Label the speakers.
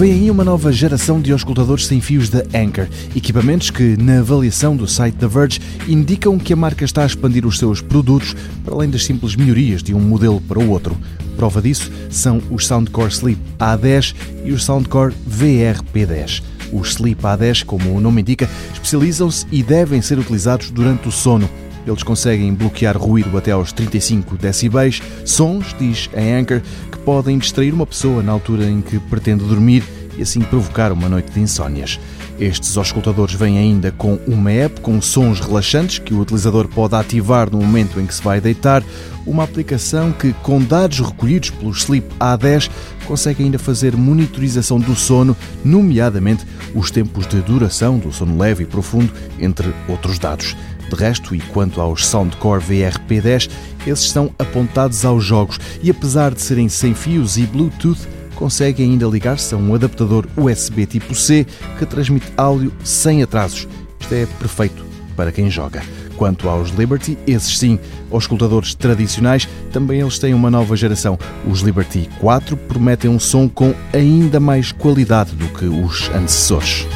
Speaker 1: Vem aí uma nova geração de auscultadores sem fios da Anchor, equipamentos que, na avaliação do site The Verge, indicam que a marca está a expandir os seus produtos para além das simples melhorias de um modelo para o outro. Prova disso são os Soundcore Sleep A10 e os Soundcore VRP10. Os Sleep A10, como o nome indica, especializam-se e devem ser utilizados durante o sono. Eles conseguem bloquear ruído até aos 35 decibéis, sons, diz a Anchor, que podem distrair uma pessoa na altura em que pretende dormir e assim provocar uma noite de insónias. Estes auscultadores vêm ainda com uma app com sons relaxantes que o utilizador pode ativar no momento em que se vai deitar, uma aplicação que, com dados recolhidos pelo Sleep A10, consegue ainda fazer monitorização do sono, nomeadamente os tempos de duração do sono leve e profundo, entre outros dados. De resto, e quanto aos Soundcore VRP10, esses estão apontados aos jogos e, apesar de serem sem fios e Bluetooth, consegue ainda ligar-se a um adaptador USB tipo C que transmite áudio sem atrasos. Isto é perfeito para quem joga. Quanto aos Liberty, esses sim, aos escutadores tradicionais, também eles têm uma nova geração. Os Liberty 4 prometem um som com ainda mais qualidade do que os antecessores.